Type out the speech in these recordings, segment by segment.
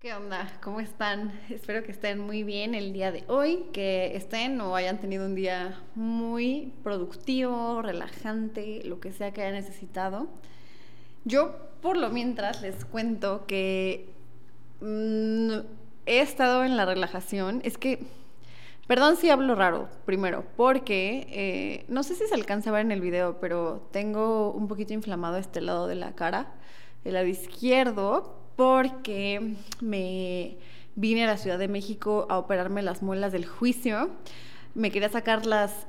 ¿Qué onda? ¿Cómo están? Espero que estén muy bien el día de hoy, que estén o hayan tenido un día muy productivo, relajante, lo que sea que hayan necesitado. Yo, por lo mientras, les cuento que mm, he estado en la relajación. Es que, perdón si hablo raro, primero, porque eh, no sé si se alcanza a ver en el video, pero tengo un poquito inflamado este lado de la cara, el lado izquierdo, porque me vine a la Ciudad de México a operarme las muelas del juicio. Me quería sacar las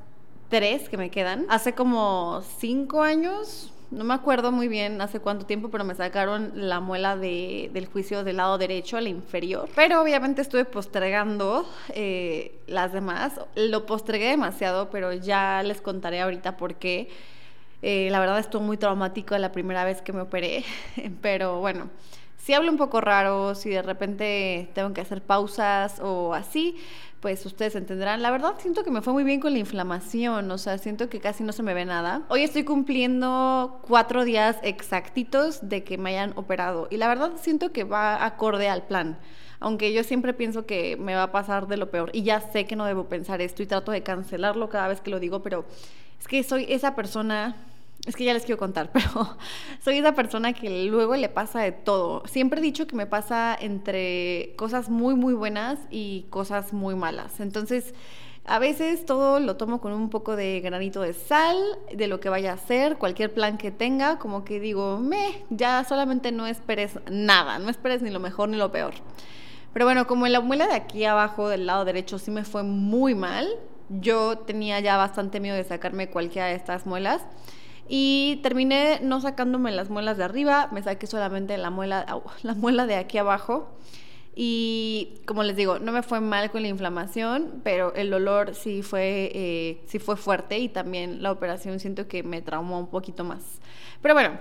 tres que me quedan. Hace como cinco años, no me acuerdo muy bien hace cuánto tiempo, pero me sacaron la muela del juicio del lado derecho, la inferior. Pero obviamente estuve postergando eh, las demás. Lo postregué demasiado, pero ya les contaré ahorita por qué. Eh, la verdad estuvo muy traumático la primera vez que me operé, pero bueno si hablo un poco raro, si de repente tengo que hacer pausas o así, pues ustedes entenderán. La verdad siento que me fue muy bien con la inflamación, o sea, siento que casi no se me ve nada. Hoy estoy cumpliendo cuatro días exactitos de que me hayan operado y la verdad siento que va acorde al plan. Aunque yo siempre pienso que me va a pasar de lo peor y ya sé que no debo pensar esto y trato de cancelarlo cada vez que lo digo, pero es que soy esa persona es que ya les quiero contar, pero soy esa persona que luego le pasa de todo. Siempre he dicho que me pasa entre cosas muy, muy buenas y cosas muy malas. Entonces, a veces todo lo tomo con un poco de granito de sal, de lo que vaya a hacer, cualquier plan que tenga, como que digo, me, ya solamente no esperes nada, no esperes ni lo mejor ni lo peor. Pero bueno, como en la muela de aquí abajo del lado derecho sí me fue muy mal, yo tenía ya bastante miedo de sacarme cualquiera de estas muelas. Y terminé no sacándome las muelas de arriba, me saqué solamente la muela, la muela de aquí abajo. Y como les digo, no me fue mal con la inflamación, pero el dolor sí fue, eh, sí fue fuerte y también la operación siento que me traumó un poquito más. Pero bueno,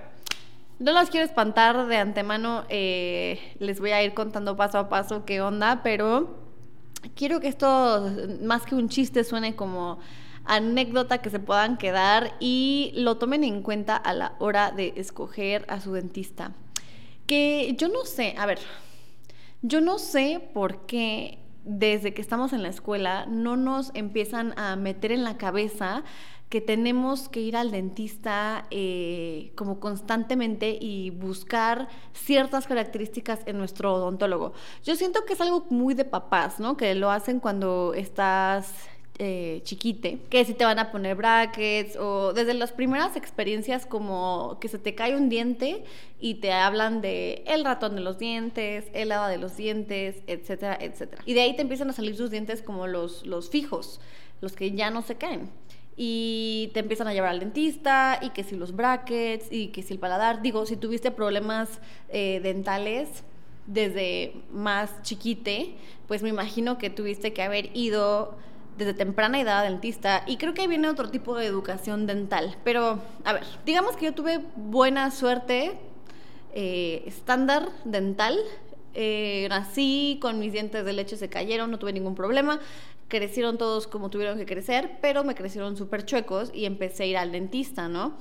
no los quiero espantar de antemano, eh, les voy a ir contando paso a paso qué onda, pero quiero que esto, más que un chiste, suene como anécdota que se puedan quedar y lo tomen en cuenta a la hora de escoger a su dentista. Que yo no sé, a ver, yo no sé por qué desde que estamos en la escuela no nos empiezan a meter en la cabeza que tenemos que ir al dentista eh, como constantemente y buscar ciertas características en nuestro odontólogo. Yo siento que es algo muy de papás, ¿no? Que lo hacen cuando estás eh, chiquite, que si te van a poner brackets o desde las primeras experiencias como que se te cae un diente y te hablan de el ratón de los dientes, el hada de los dientes, etcétera, etcétera. Y de ahí te empiezan a salir tus dientes como los, los fijos, los que ya no se caen y te empiezan a llevar al dentista y que si los brackets y que si el paladar, digo, si tuviste problemas eh, dentales desde más chiquite, pues me imagino que tuviste que haber ido desde temprana edad dentista y creo que ahí viene otro tipo de educación dental. Pero, a ver, digamos que yo tuve buena suerte eh, estándar dental. Eh, nací con mis dientes de leche, se cayeron, no tuve ningún problema. Crecieron todos como tuvieron que crecer, pero me crecieron súper chuecos y empecé a ir al dentista, ¿no?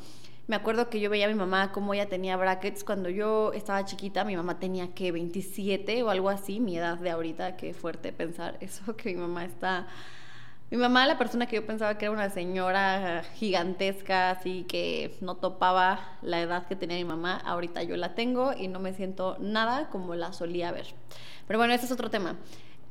Me acuerdo que yo veía a mi mamá cómo ella tenía brackets cuando yo estaba chiquita. Mi mamá tenía que 27 o algo así, mi edad de ahorita. Qué fuerte pensar eso, que mi mamá está mi mamá, la persona que yo pensaba que era una señora gigantesca, así que no topaba la edad que tenía mi mamá, ahorita yo la tengo y no me siento nada como la solía ver. Pero bueno, ese es otro tema.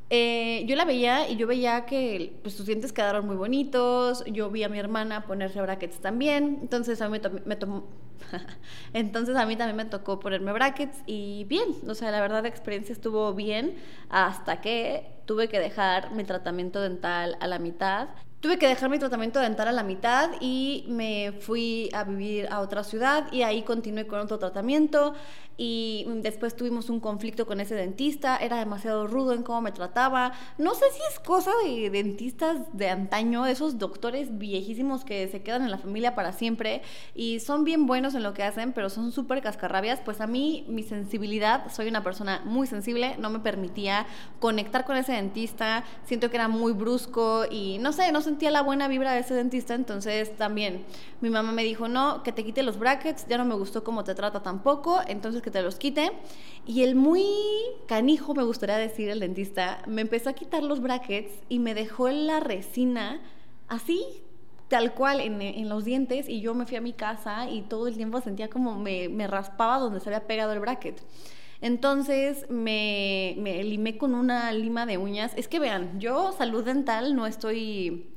Eh, yo la veía y yo veía que pues, sus dientes quedaron muy bonitos, yo vi a mi hermana ponerse brackets también, entonces a mí me, entonces a mí también me tocó ponerme brackets y bien, o sea, la verdad la experiencia estuvo bien hasta que tuve que dejar mi tratamiento dental a la mitad. Tuve que dejar mi tratamiento dental a la mitad y me fui a vivir a otra ciudad y ahí continué con otro tratamiento y después tuvimos un conflicto con ese dentista, era demasiado rudo en cómo me trataba. No sé si es cosa de dentistas de antaño, esos doctores viejísimos que se quedan en la familia para siempre y son bien buenos en lo que hacen, pero son súper cascarrabias. Pues a mí, mi sensibilidad, soy una persona muy sensible, no me permitía conectar con ese dentista, siento que era muy brusco y no sé, no sentía la buena vibra de ese dentista, entonces también mi mamá me dijo, no, que te quite los brackets, ya no me gustó cómo te trata tampoco, entonces que te los quite. Y el muy canijo, me gustaría decir, el dentista, me empezó a quitar los brackets y me dejó la resina así, tal cual, en, los dientes. Y yo me fui a mi casa y todo el tiempo sentía como me, me raspaba donde se había pegado el bracket. Entonces me, me limé con una lima de uñas. Es que vean, yo salud dental no estoy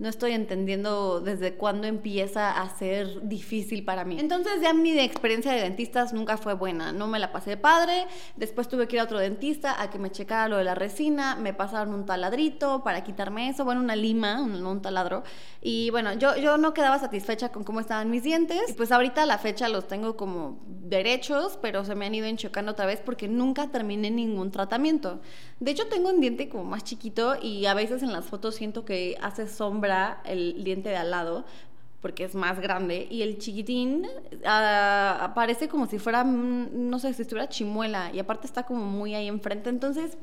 no estoy entendiendo desde cuándo empieza a ser difícil para mí. Entonces ya mi experiencia de dentistas nunca fue buena, no me la pasé padre, después tuve que ir a otro dentista a que me checara lo de la resina, me pasaron un taladrito para quitarme eso, bueno, una lima, un, un taladro, y bueno, yo, yo no quedaba satisfecha con cómo estaban mis dientes, y pues ahorita a la fecha los tengo como derechos, pero se me han ido enchocando otra vez porque nunca terminé ningún tratamiento. De hecho, tengo un diente como más chiquito y a veces en las fotos siento que hace sombra el diente de al lado porque es más grande y el chiquitín uh, aparece como si fuera, mm, no sé, si estuviera chimuela y aparte está como muy ahí enfrente. Entonces,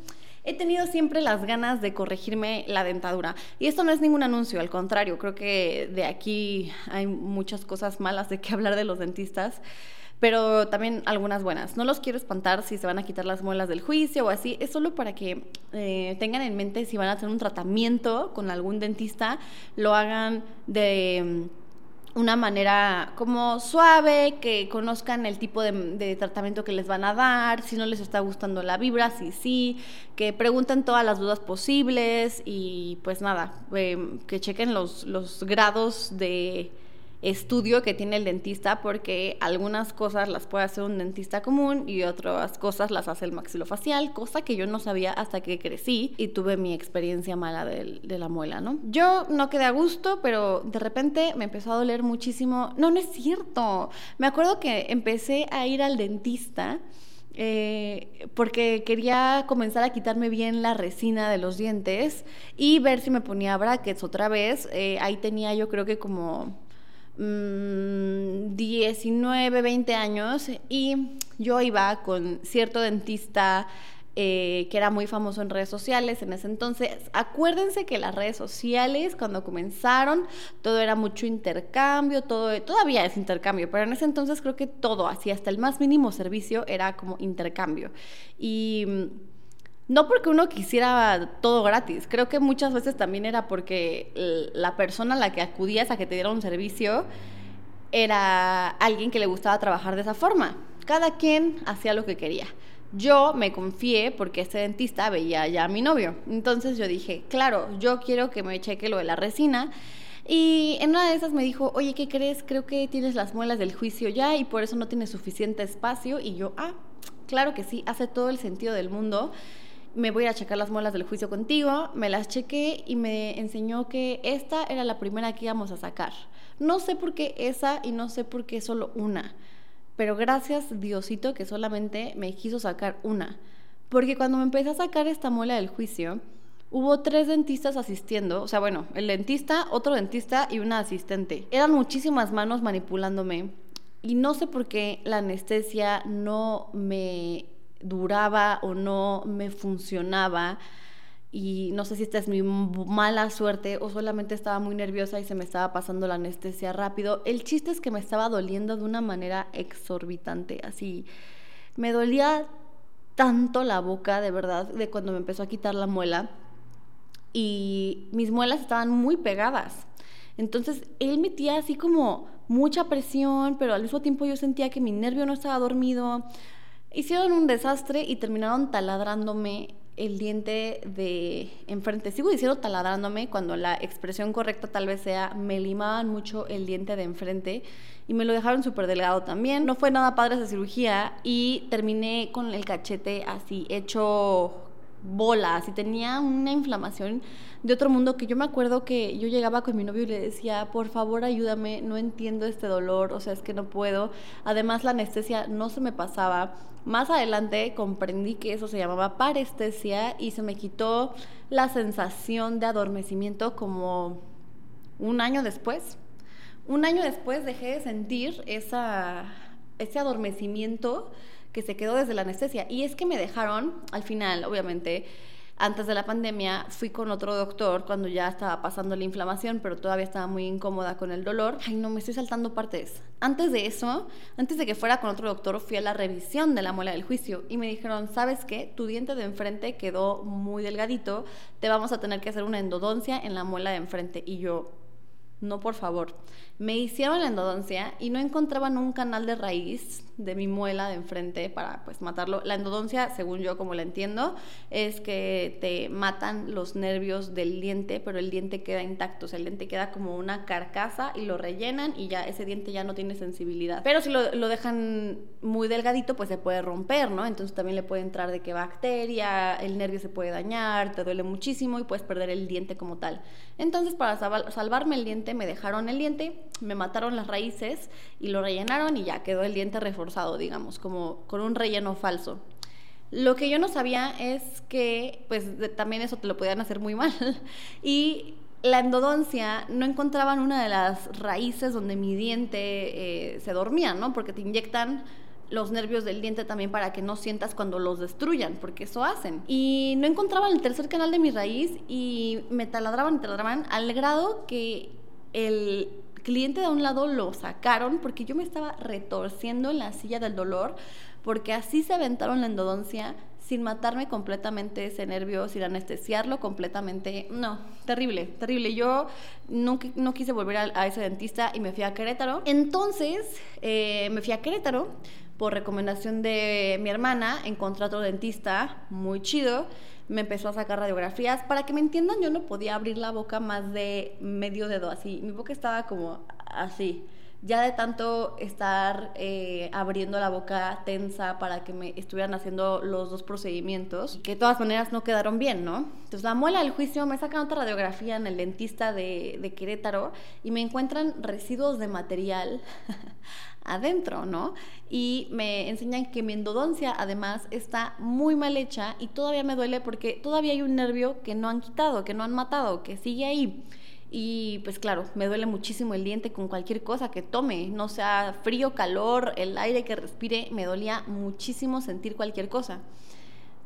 he tenido siempre las ganas de corregirme la dentadura. Y esto no es ningún anuncio, al contrario, creo que de aquí hay muchas cosas malas de que hablar de los dentistas pero también algunas buenas. No los quiero espantar si se van a quitar las muelas del juicio o así, es solo para que eh, tengan en mente si van a hacer un tratamiento con algún dentista, lo hagan de mm, una manera como suave, que conozcan el tipo de, tratamiento que les van a dar, si no les está gustando la vibra, sí, sí, que pregunten todas las dudas posibles y pues nada, eh, que chequen los, los grados de estudio que tiene el dentista porque algunas cosas las puede hacer un dentista común y otras cosas las hace el maxilofacial, cosa que yo no sabía hasta que crecí y tuve mi experiencia mala de, la muela, ¿no? Yo no quedé a gusto, pero de repente me empezó a doler muchísimo. No, no es cierto. Me acuerdo que empecé a ir al dentista. Eh, porque quería comenzar a quitarme bien la resina de los dientes y ver si me ponía brackets otra vez. Eh, ahí tenía yo creo que como 19, mm, 20 años y yo iba con cierto dentista eh, que era muy famoso en redes sociales en ese entonces. Acuérdense que las redes sociales cuando comenzaron todo era mucho intercambio, todo todavía es intercambio, pero en ese entonces creo que todo, así hasta el más mínimo servicio era como intercambio. Y mm, no porque uno quisiera todo gratis, creo que muchas veces también era porque la persona a la que acudías a que te diera un servicio era alguien que le gustaba trabajar de esa forma. Cada quien hacía lo que quería. Yo me confié porque este dentista veía ya a mi novio. Entonces yo dije, claro, yo quiero que me cheque lo de la resina. Y en una de esas me dijo, oye, ¿qué crees? Creo que tienes las muelas del juicio ya y por eso no tienes suficiente espacio. Y yo, ah, claro que sí, hace todo el sentido del mundo me voy a checar las muelas del juicio contigo, me las chequé y me enseñó que esta era la primera que íbamos a sacar. No sé por qué esa y no sé por qué solo una, pero gracias Diosito que solamente me quiso sacar una. Porque cuando me empecé a sacar esta muela del juicio, hubo tres dentistas asistiendo, o sea, bueno, el dentista, otro dentista y una asistente. Eran muchísimas manos manipulándome y no sé por qué la anestesia no me duraba o no me funcionaba y no sé si esta es mi mala suerte o solamente estaba muy nerviosa y se me estaba pasando la anestesia rápido. El chiste es que me estaba doliendo de una manera exorbitante, así me dolía tanto la boca, de verdad, de cuando me empezó a quitar la muela y mis muelas estaban muy pegadas. Entonces él metía así como mucha presión, pero al mismo tiempo yo sentía que mi nervio no estaba dormido. Hicieron un desastre y terminaron taladrándome el diente de enfrente. Sigo diciendo taladrándome cuando la expresión correcta tal vez sea me limaban mucho el diente de enfrente y me lo dejaron súper delgado también. No fue nada padre esa cirugía y terminé con el cachete así hecho bolas y tenía una inflamación de otro mundo que yo me acuerdo que yo llegaba con mi novio y le decía, por favor ayúdame, no entiendo este dolor, o sea, es que no puedo. Además la anestesia no se me pasaba. Más adelante comprendí que eso se llamaba parestesia y se me quitó la sensación de adormecimiento como un año después. Un año después dejé de sentir esa, ese adormecimiento que se quedó desde la anestesia. Y es que me dejaron, al final, obviamente, antes de la pandemia fui con otro doctor cuando ya estaba pasando la inflamación, pero todavía estaba muy incómoda con el dolor. Ay, no, me estoy saltando partes. Antes de eso, antes de que fuera con otro doctor, fui a la revisión de la muela del juicio y me dijeron, ¿sabes qué? Tu diente de enfrente quedó muy delgadito, te vamos a tener que hacer una endodoncia en la muela de enfrente. Y yo, no, por favor. Me hicieron la endodoncia y no encontraban un canal de raíz de mi muela de enfrente para pues matarlo. La endodoncia, según yo como la entiendo, es que te matan los nervios del diente, pero el diente queda intacto, o sea, el diente queda como una carcasa y lo rellenan y ya ese diente ya no tiene sensibilidad. Pero si lo, lo dejan muy delgadito, pues se puede romper, ¿no? Entonces también le puede entrar de que bacteria, el nervio se puede dañar, te duele muchísimo y puedes perder el diente como tal. Entonces para salvarme el diente me dejaron el diente me mataron las raíces y lo rellenaron y ya quedó el diente reforzado, digamos, como con un relleno falso. Lo que yo no sabía es que, pues también eso te lo podían hacer muy mal. Y la endodoncia no encontraban una de las raíces donde mi diente eh, se dormía, ¿no? Porque te inyectan los nervios del diente también para que no sientas cuando los destruyan, porque eso hacen. Y no encontraban el tercer canal de mi raíz y me taladraban y taladraban al grado que el cliente de un lado lo sacaron porque yo me estaba retorciendo en la silla del dolor, porque así se aventaron la endodoncia sin matarme completamente ese nervio, sin anestesiarlo completamente. No, terrible, terrible. Yo no, no quise volver a, ese dentista y me fui a Querétaro. Entonces, eh, me fui a Querétaro por recomendación de mi hermana, encontré otro dentista muy chido me empezó a sacar radiografías. Para que me entiendan, yo no podía abrir la boca más de medio dedo así. Mi boca estaba como así. Ya de tanto estar eh, abriendo la boca tensa para que me estuvieran haciendo los dos procedimientos, que de todas maneras no quedaron bien, ¿no? Entonces la muela del juicio me sacan otra radiografía en el dentista de, de Querétaro y me encuentran residuos de material adentro, ¿no? Y me enseñan que mi endodoncia además está muy mal hecha y todavía me duele porque todavía hay un nervio que no han quitado, que no han matado, que sigue ahí. Y pues claro, me duele muchísimo el diente con cualquier cosa que tome, no sea frío, calor, el aire que respire, me dolía muchísimo sentir cualquier cosa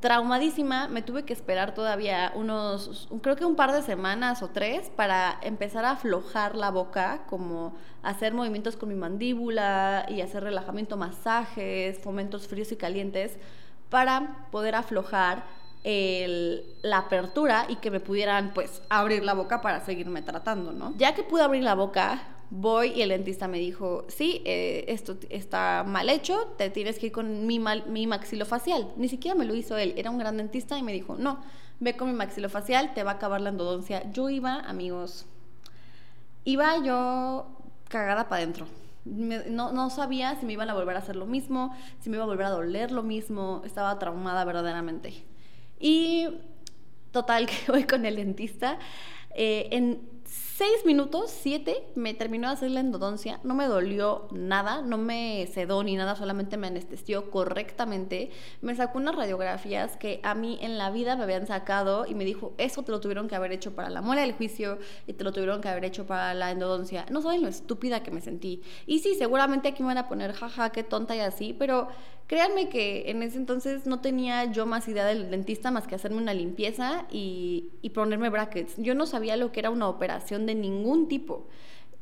traumadísima, me tuve que esperar todavía unos, creo que un par de semanas o tres para empezar a aflojar la boca, como hacer movimientos con mi mandíbula y hacer relajamiento, masajes, fomentos fríos y calientes, para poder aflojar la apertura y que me pudieran pues abrir la boca para seguirme tratando, ¿no? Ya que pude abrir la boca, voy y el dentista me dijo, sí, eh, esto está mal hecho, te tienes que ir con mi, mi maxilofacial. Ni siquiera me lo hizo él, era un gran dentista y me dijo, no, ve con mi maxilofacial, te va a acabar la endodoncia. Yo iba, amigos, iba yo cagada para adentro. No, no, sabía si me iban a volver a hacer lo mismo, si me iba a volver a doler lo mismo, estaba traumada verdaderamente. Y total que voy con el dentista. Eh, en seis minutos, siete, me terminó de hacer la endodoncia. No me dolió nada, no me sedó ni nada, solamente me anestesió correctamente. Me sacó unas radiografías que a mí en la vida me habían sacado y me dijo, eso te lo tuvieron que haber hecho para la muela del juicio y te lo tuvieron que haber hecho para la endodoncia. No saben lo estúpida que me sentí. Y sí, seguramente aquí me van a poner, jaja, qué tonta y así, pero créanme que en ese entonces no tenía yo más idea del dentista más que hacerme una limpieza y, y ponerme brackets. Yo no sabía lo que era una operación de ningún tipo.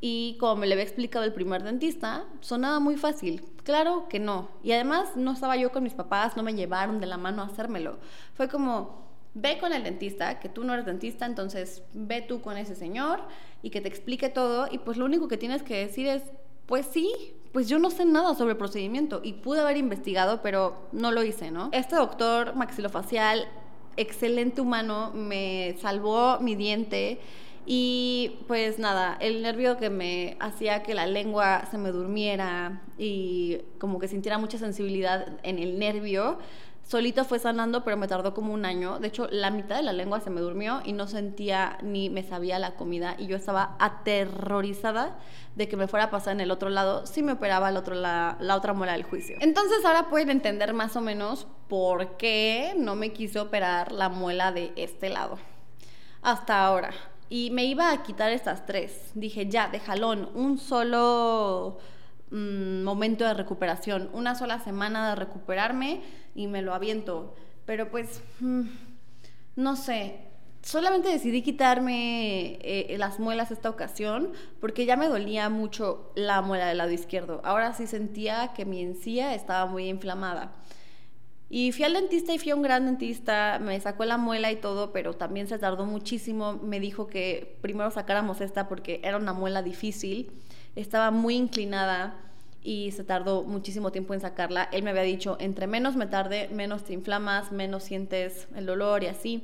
Y como me le había explicado el primer dentista, sonaba muy fácil. Claro que no. Y además no estaba yo con mis papás, no me llevaron de la mano a hacérmelo. Fue como, ve con el dentista, que tú no eres dentista, entonces ve tú con ese señor y que te explique todo. Y pues lo único que tienes que decir es, pues sí, pues yo no sé nada sobre el procedimiento y pude haber investigado, pero no lo hice, ¿no? Este doctor maxilofacial, excelente humano, me salvó mi diente y pues nada, el nervio que me hacía que la lengua se me durmiera y como que sintiera mucha sensibilidad en el nervio, solito fue sanando, pero me tardó como un año. De hecho, la mitad de la lengua se me durmió y no sentía ni me sabía la comida. Y yo estaba aterrorizada de que me fuera a pasar en el otro lado si me operaba el otro, la, la otra muela del juicio. Entonces ahora pueden entender más o menos por qué no me quise operar la muela de este lado. Hasta ahora. Y me iba a quitar estas tres. Dije, ya, de jalón, un solo mm, momento de recuperación, una sola semana de recuperarme y me lo aviento. Pero pues mm, no sé, solamente decidí quitarme eh, las muelas esta ocasión porque ya me dolía mucho la muela del lado izquierdo. Ahora sí sentía que mi encía estaba muy inflamada. Y fui al dentista y fui a un gran dentista, me sacó la muela y todo, pero también se tardó muchísimo. Me dijo que primero sacáramos esta porque era una muela difícil, estaba muy inclinada y se tardó muchísimo tiempo en sacarla. Él me había dicho, entre menos me tarde, menos te inflamas, menos sientes el dolor y así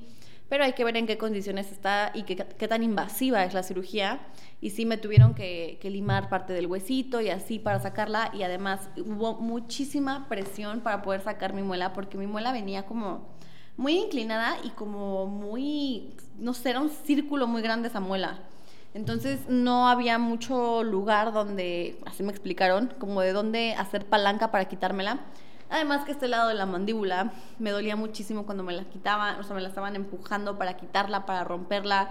pero hay que ver en qué condiciones está y qué, tan invasiva es la cirugía. Y sí me tuvieron que, limar parte del huesito y así para sacarla y además hubo muchísima presión para poder sacar mi muela porque mi muela venía como muy inclinada y como muy, no sé, era un círculo muy grande esa muela. Entonces no había mucho lugar donde, así me explicaron, como de dónde hacer palanca para quitármela. Además que este lado de la mandíbula me dolía muchísimo cuando me la quitaban, o sea, me la estaban empujando para quitarla, para romperla.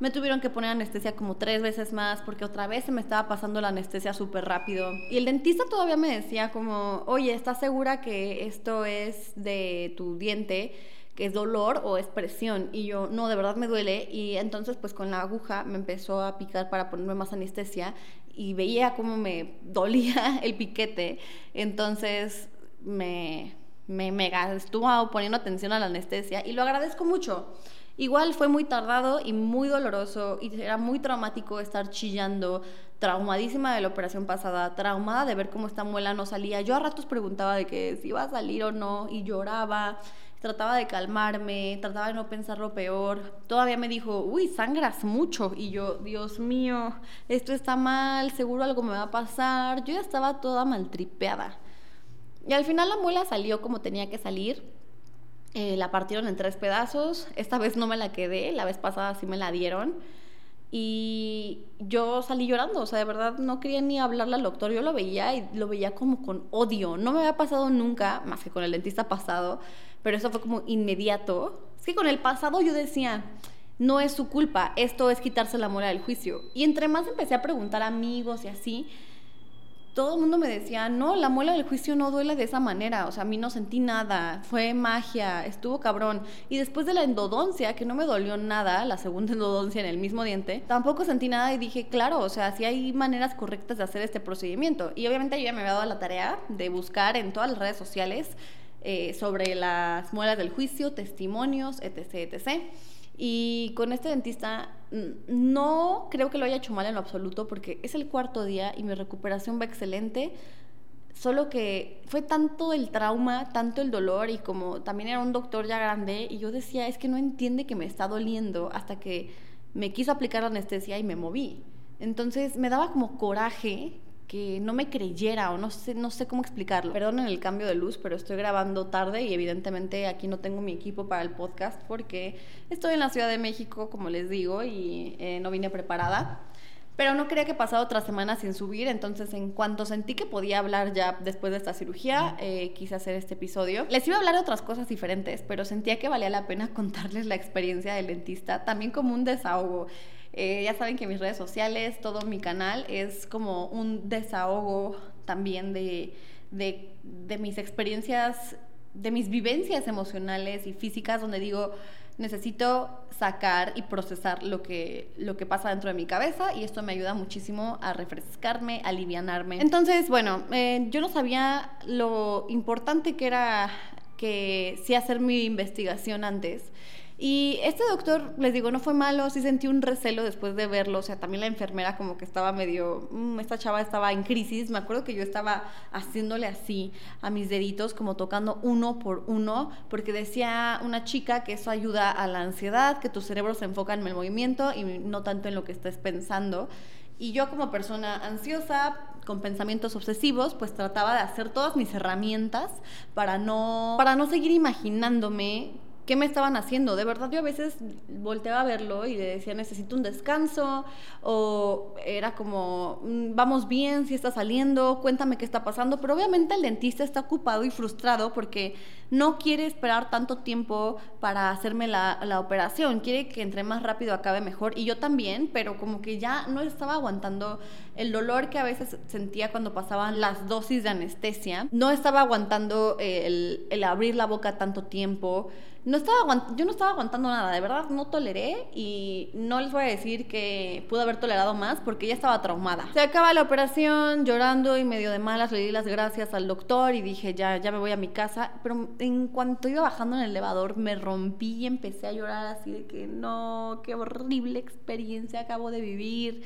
Me tuvieron que poner anestesia como tres veces más porque otra vez se me estaba pasando la anestesia súper rápido. Y el dentista todavía me decía como, oye, ¿estás segura que esto es de tu diente? Que es dolor o es presión. Y yo, no, de verdad me duele. Y entonces, pues con la aguja me empezó a picar para ponerme más anestesia y veía cómo me dolía el piquete. Entonces, me, me mega estuvo poniendo atención a la anestesia y lo agradezco mucho. Igual fue muy tardado y muy doloroso y era muy traumático estar chillando, traumadísima de la operación pasada, traumada de ver cómo esta muela no salía. Yo a ratos preguntaba de que si iba a salir o no y lloraba, trataba de calmarme, trataba de no pensar lo peor. Todavía me dijo, uy, sangras mucho y yo, Dios mío, esto está mal, seguro algo me va a pasar. Yo ya estaba toda maltripeada. Y al final la muela salió como tenía que salir. Eh, la partieron en tres pedazos. Esta vez no me la quedé, la vez pasada sí me la dieron. Y yo salí llorando, o sea, de verdad no quería ni hablarle al doctor. Yo lo veía y lo veía como con odio. No me había pasado nunca, más que con el dentista pasado, pero eso fue como inmediato. Es que con el pasado yo decía, no es su culpa, esto es quitarse la muela del juicio. Y entre más empecé a preguntar a amigos y así, todo el mundo me decía, no, la muela del juicio no duele de esa manera, o sea, a mí no sentí nada, fue magia, estuvo cabrón. Y después de la endodoncia, que no me dolió nada, la segunda endodoncia en el mismo diente, tampoco sentí nada y dije, claro, o sea, sí hay maneras correctas de hacer este procedimiento. Y obviamente yo ya me había dado la tarea de buscar en todas las redes sociales eh, sobre las muelas del juicio, testimonios, etc., etc., y con este dentista no creo que lo haya hecho mal en lo absoluto porque es el cuarto día y mi recuperación va excelente. Solo que fue tanto el trauma, tanto el dolor y como también era un doctor ya grande y yo decía, es que no entiende que me está doliendo hasta que me quiso aplicar la anestesia y me moví. Entonces me daba como coraje que no me creyera o no sé, no sé cómo explicarlo. Perdonen el cambio de luz, pero estoy grabando tarde y evidentemente aquí no tengo mi equipo para el podcast porque estoy en la Ciudad de México, como les digo, y eh, no vine preparada. Pero no quería que pasara otra semana sin subir, entonces en cuanto sentí que podía hablar ya después de esta cirugía, eh, quise hacer este episodio. Les iba a hablar de otras cosas diferentes, pero sentía que valía la pena contarles la experiencia del dentista, también como un desahogo. Eh, ya saben que mis redes sociales, todo mi canal es como un desahogo también de, de mis experiencias, de mis vivencias emocionales y físicas, donde digo, necesito sacar y procesar lo que, lo que pasa dentro de mi cabeza y esto me ayuda muchísimo a refrescarme, a alivianarme. Entonces, bueno, eh, yo no sabía lo importante que era que sí hacer mi investigación antes. Y este doctor, les digo, no fue malo, sí sentí un recelo después de verlo, o sea, también la enfermera como que estaba medio, mm, esta chava estaba en crisis, me acuerdo que yo estaba haciéndole así a mis deditos, como tocando uno por uno, porque decía una chica que eso ayuda a la ansiedad, que tu cerebro se enfoca en el movimiento y no tanto en lo que estés pensando. Y yo como persona ansiosa, con pensamientos obsesivos, pues trataba de hacer todas mis herramientas para no, para no seguir imaginándome qué me estaban haciendo. De verdad, yo a veces volteaba a verlo y le decía, necesito un descanso, o era como, mm, vamos bien, si está saliendo, cuéntame qué está pasando. Pero obviamente el dentista está ocupado y frustrado porque no quiere esperar tanto tiempo para hacerme la, la operación, quiere que entre más rápido acabe mejor. Y yo también, pero como que ya no estaba aguantando el dolor que a veces sentía cuando pasaban las dosis de anestesia, no estaba aguantando el, el abrir la boca tanto tiempo no estaba yo no estaba aguantando nada, de verdad no toleré y no les voy a decir que pude haber tolerado más porque ya estaba traumada. Se acaba la operación llorando y medio de malas le di las gracias al doctor y dije ya, ya me voy a mi casa, pero en cuanto iba bajando en el elevador me rompí y empecé a llorar así de que no, qué horrible experiencia acabo de vivir.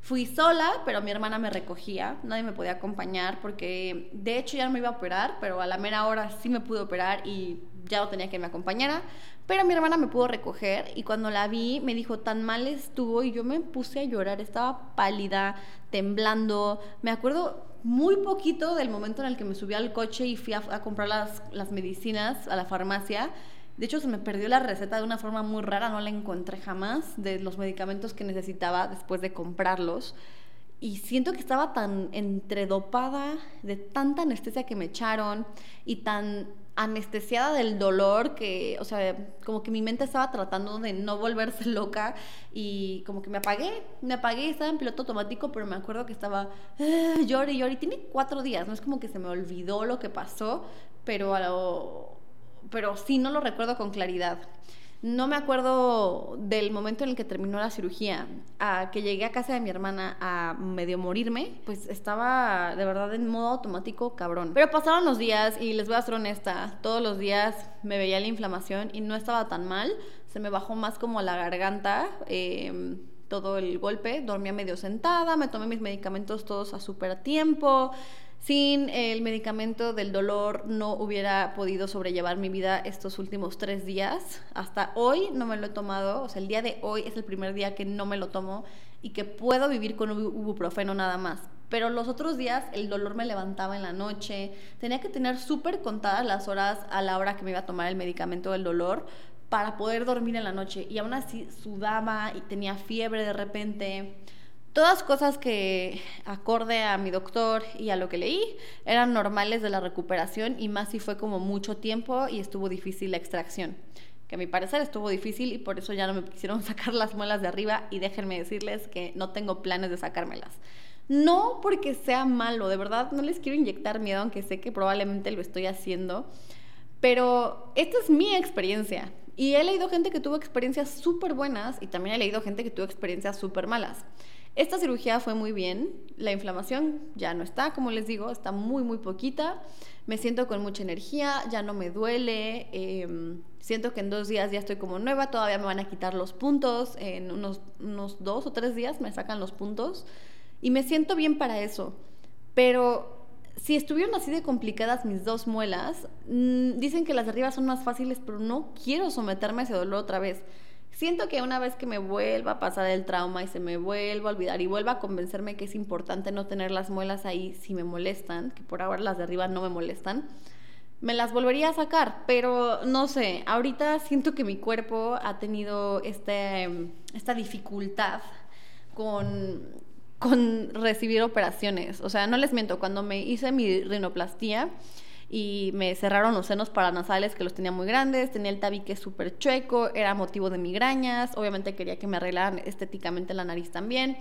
Fui sola, pero mi hermana me recogía, nadie me podía acompañar porque de hecho ya no me iba a operar, pero a la mera hora sí me pude operar y ya no tenía que me acompañara, pero mi hermana me pudo recoger y cuando la vi me dijo, tan mal estuvo y yo me puse a llorar, estaba pálida, temblando, me acuerdo muy poquito del momento en el que me subí al coche y fui a, comprar las medicinas a la farmacia de hecho, se me perdió la receta de una forma muy rara, no la encontré jamás, de los medicamentos que necesitaba después de comprarlos. Y siento que estaba tan entredopada de tanta anestesia que me echaron y tan anestesiada del dolor que, o sea, como que mi mente estaba tratando de no volverse loca y como que me apagué, me apagué y estaba en piloto automático, pero me acuerdo que estaba ah, llori, llori. Tiene cuatro días, no es como que se me olvidó lo que pasó, pero a lo pero sí no lo recuerdo con claridad. No me acuerdo del momento en el que terminó la cirugía, a que llegué a casa de mi hermana a medio morirme, pues estaba de verdad en modo automático cabrón. Pero pasaron los días y les voy a ser honesta, todos los días me veía la inflamación y no estaba tan mal, se me bajó más como la garganta. Em, todo el golpe, dormía medio sentada, me tomé mis medicamentos todos a súper tiempo, sin el medicamento del dolor no hubiera podido sobrellevar mi vida estos últimos tres días. Hasta hoy no me lo he tomado, o sea, el día de hoy es el primer día que no me lo tomo y que puedo vivir con ibuprofeno nada más. Pero los otros días el dolor me levantaba en la noche, tenía que tener súper contadas las horas a la hora que me iba a tomar el medicamento del dolor para poder dormir en la noche y aún así sudaba y tenía fiebre de repente. Todas cosas que, acorde a mi doctor y a lo que leí, eran normales de la recuperación y más si fue como mucho tiempo y estuvo difícil la extracción. Que a mi parecer estuvo difícil y por eso ya no me quisieron sacar las muelas de arriba y déjenme decirles que no tengo planes de sacármelas. No porque sea malo, de verdad no les quiero inyectar miedo, aunque sé que probablemente lo estoy haciendo, pero esta es mi experiencia. Y he leído gente que tuvo experiencias súper buenas y también he leído gente que tuvo experiencias súper malas. Esta cirugía fue muy bien, la inflamación ya no está, como les digo, está muy, muy poquita. Me siento con mucha energía, ya no me duele, em, siento que en dos días ya estoy como nueva, todavía me van a quitar los puntos, en unos, unos dos o tres días me sacan los puntos y me siento bien para eso. Pero si estuvieron así de complicadas mis dos muelas, mm, dicen que las de arriba son más fáciles, pero no quiero someterme a ese dolor otra vez. Siento que una vez que me vuelva a pasar el trauma y se me vuelva a olvidar y vuelva a convencerme que es importante no tener las muelas ahí si me molestan, que por ahora las de arriba no me molestan, me las volvería a sacar, pero no sé, ahorita siento que mi cuerpo ha tenido este, esta dificultad con, con recibir operaciones. O sea, no les miento, cuando me hice mi rinoplastía, y me cerraron los senos paranasales que los tenía muy grandes, tenía el tabique súper chueco, era motivo de migrañas, obviamente quería que me arreglaran estéticamente la nariz también.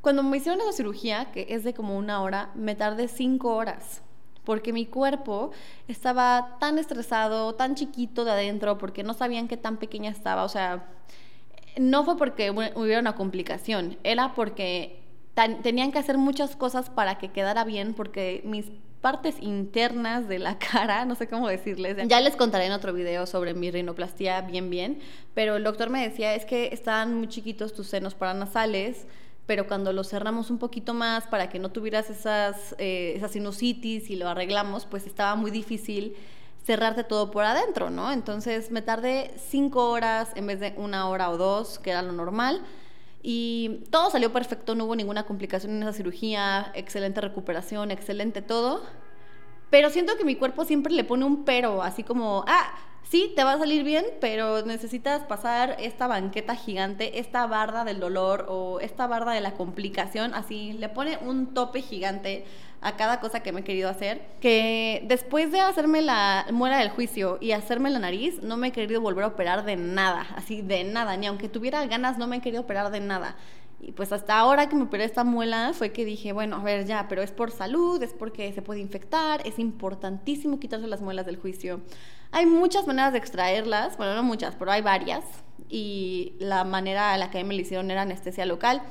Cuando me hicieron esa cirugía, que es de como una hora, me tardé cinco horas porque mi cuerpo estaba tan estresado, tan chiquito de adentro, porque no sabían qué tan pequeña estaba. O sea, no fue porque hubiera una complicación, era porque tenían que hacer muchas cosas para que quedara bien, porque mis partes internas de la cara, no sé cómo decirles. Ya les contaré en otro video sobre mi rinoplastia bien bien, pero el doctor me decía, es que están muy chiquitos tus senos paranasales, pero cuando los cerramos un poquito más para que no tuvieras esas, eh, esas sinusitis y lo arreglamos, pues estaba muy difícil cerrarte todo por adentro, ¿no? Entonces me tardé cinco horas en vez de una hora o dos, que era lo normal. Y todo salió perfecto, no hubo ninguna complicación en esa cirugía, excelente recuperación, excelente todo. Pero siento que mi cuerpo siempre le pone un pero, así como, ah, sí, te va a salir bien, pero necesitas pasar esta banqueta gigante, esta barda del dolor o esta barda de la complicación, así, le pone un tope gigante a cada cosa que me he querido hacer, que después de hacerme la muera del juicio y hacerme la nariz, no me he querido volver a operar de nada, así de nada, ni aunque tuviera ganas, no me he querido operar de nada. Y pues hasta ahora que me operé esta muela fue que dije, bueno, a ver, ya, pero es por salud, es porque se puede infectar, es importantísimo quitarse las muelas del juicio. Hay muchas maneras de extraerlas, bueno, no muchas, pero hay varias. Y la manera a la que me lo hicieron era anestesia local.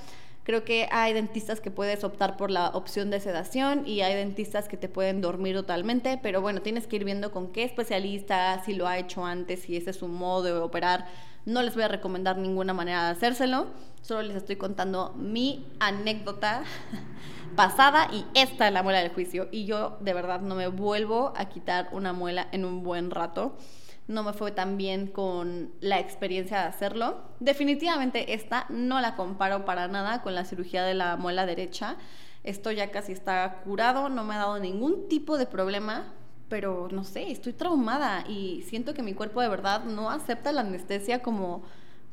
Creo que hay dentistas que puedes optar por la opción de sedación y hay dentistas que te pueden dormir totalmente, pero bueno, tienes que ir viendo con qué especialista, si lo ha hecho antes, si ese es su modo de operar. No les voy a recomendar ninguna manera de hacérselo, solo les estoy contando mi anécdota pasada y esta es la muela del juicio. Y yo de verdad no me vuelvo a quitar una muela en un buen rato no me fue tan bien con la experiencia de hacerlo. Definitivamente esta no la comparo para nada con la cirugía de la muela derecha. Esto ya casi está curado, no me ha dado ningún tipo de problema, pero no sé, estoy traumada y siento que mi cuerpo de verdad no acepta la anestesia como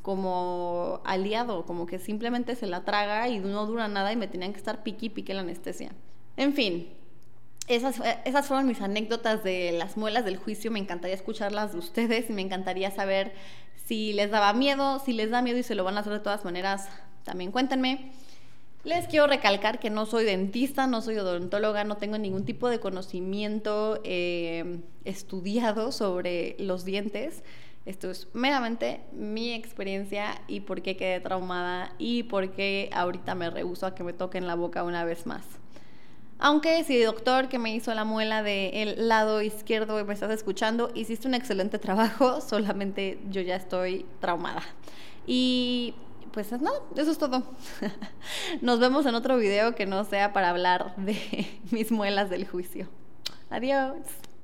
como aliado, como que simplemente se la traga y no dura nada y me tenían que estar piqui pique la anestesia. En fin, esas, esas fueron mis anécdotas de las muelas del juicio. Me encantaría escucharlas de ustedes y me encantaría saber si les daba miedo, si les da miedo y se lo van a hacer de todas maneras. También cuéntenme. Les quiero recalcar que no soy dentista, no soy odontóloga, no tengo ningún tipo de conocimiento eh, estudiado sobre los dientes. Esto es meramente mi experiencia y por qué quedé traumada y por qué ahorita me rehuso a que me toquen la boca una vez más. Aunque si doctor que me hizo la muela del lado izquierdo me estás escuchando, hiciste un excelente trabajo, solamente yo ya estoy traumada. Y pues nada, eso es todo. Nos vemos en otro video que no sea para hablar de mis muelas del juicio. Adiós.